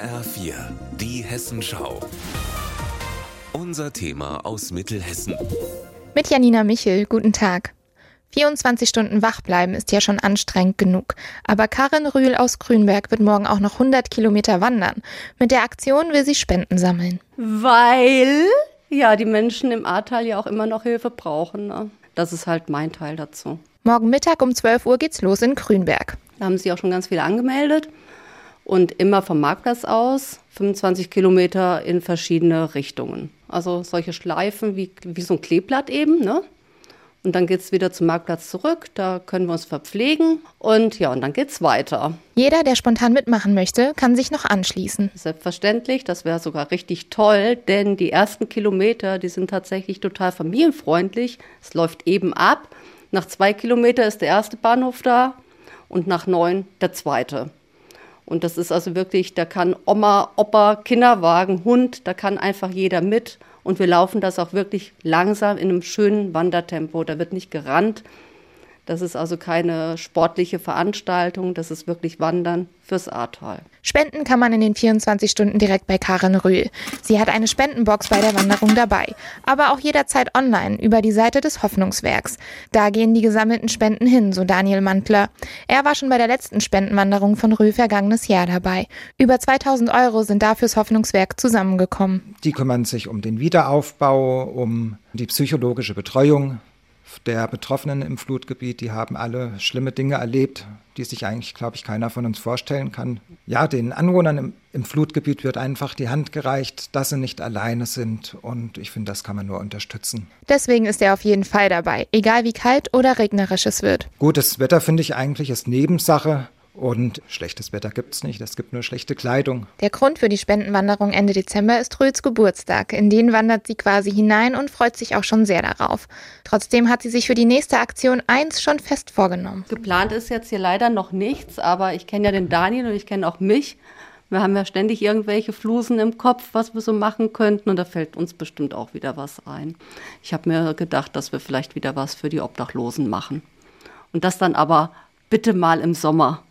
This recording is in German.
HR4, die Hessenschau. Unser Thema aus Mittelhessen. Mit Janina Michel, guten Tag. 24 Stunden wach bleiben ist ja schon anstrengend genug. Aber Karin Rühl aus Grünberg wird morgen auch noch 100 Kilometer wandern. Mit der Aktion will sie Spenden sammeln. Weil ja die Menschen im Ahrtal ja auch immer noch Hilfe brauchen. Ne? Das ist halt mein Teil dazu. Morgen Mittag um 12 Uhr geht's los in Grünberg. Da haben sich auch schon ganz viele angemeldet. Und immer vom Marktplatz aus 25 Kilometer in verschiedene Richtungen. Also solche Schleifen wie, wie so ein Kleeblatt eben, ne? Und dann geht es wieder zum Marktplatz zurück, da können wir uns verpflegen und ja, und dann geht es weiter. Jeder, der spontan mitmachen möchte, kann sich noch anschließen. Selbstverständlich, das wäre sogar richtig toll, denn die ersten Kilometer, die sind tatsächlich total familienfreundlich. Es läuft eben ab. Nach zwei Kilometern ist der erste Bahnhof da und nach neun der zweite. Und das ist also wirklich, da kann Oma, Opa, Kinderwagen, Hund, da kann einfach jeder mit. Und wir laufen das auch wirklich langsam in einem schönen Wandertempo. Da wird nicht gerannt. Das ist also keine sportliche Veranstaltung, das ist wirklich Wandern fürs Ahrtal. Spenden kann man in den 24 Stunden direkt bei Karin Rühl. Sie hat eine Spendenbox bei der Wanderung dabei, aber auch jederzeit online über die Seite des Hoffnungswerks. Da gehen die gesammelten Spenden hin, so Daniel Mantler. Er war schon bei der letzten Spendenwanderung von Rühl vergangenes Jahr dabei. Über 2000 Euro sind da fürs Hoffnungswerk zusammengekommen. Die kümmern sich um den Wiederaufbau, um die psychologische Betreuung der Betroffenen im Flutgebiet, die haben alle schlimme Dinge erlebt, die sich eigentlich, glaube ich, keiner von uns vorstellen kann. Ja, den Anwohnern im, im, Flutgebiet wird einfach die Hand gereicht, dass sie nicht alleine sind. Und ich finde, das kann man nur unterstützen. Deswegen ist er auf jeden Fall dabei, egal wie kalt oder regnerisch es wird. Gutes Wetter, finde ich eigentlich, ist Nebensache. Und schlechtes Wetter gibt es nicht, es gibt nur schlechte Kleidung. Der Grund für die Spendenwanderung Ende Dezember ist Rühls Geburtstag. In den wandert sie quasi hinein und freut sich auch schon sehr darauf. Trotzdem hat sie sich für die nächste Aktion eins schon fest vorgenommen. Geplant ist jetzt hier leider noch nichts, aber ich kenne ja den Daniel und ich kenne auch mich. Wir haben ja ständig irgendwelche Flusen im Kopf, was wir so machen könnten und da fällt uns bestimmt auch wieder was ein. Ich habe mir gedacht, dass wir vielleicht wieder was für die Obdachlosen machen. Und das dann aber bitte mal im Sommer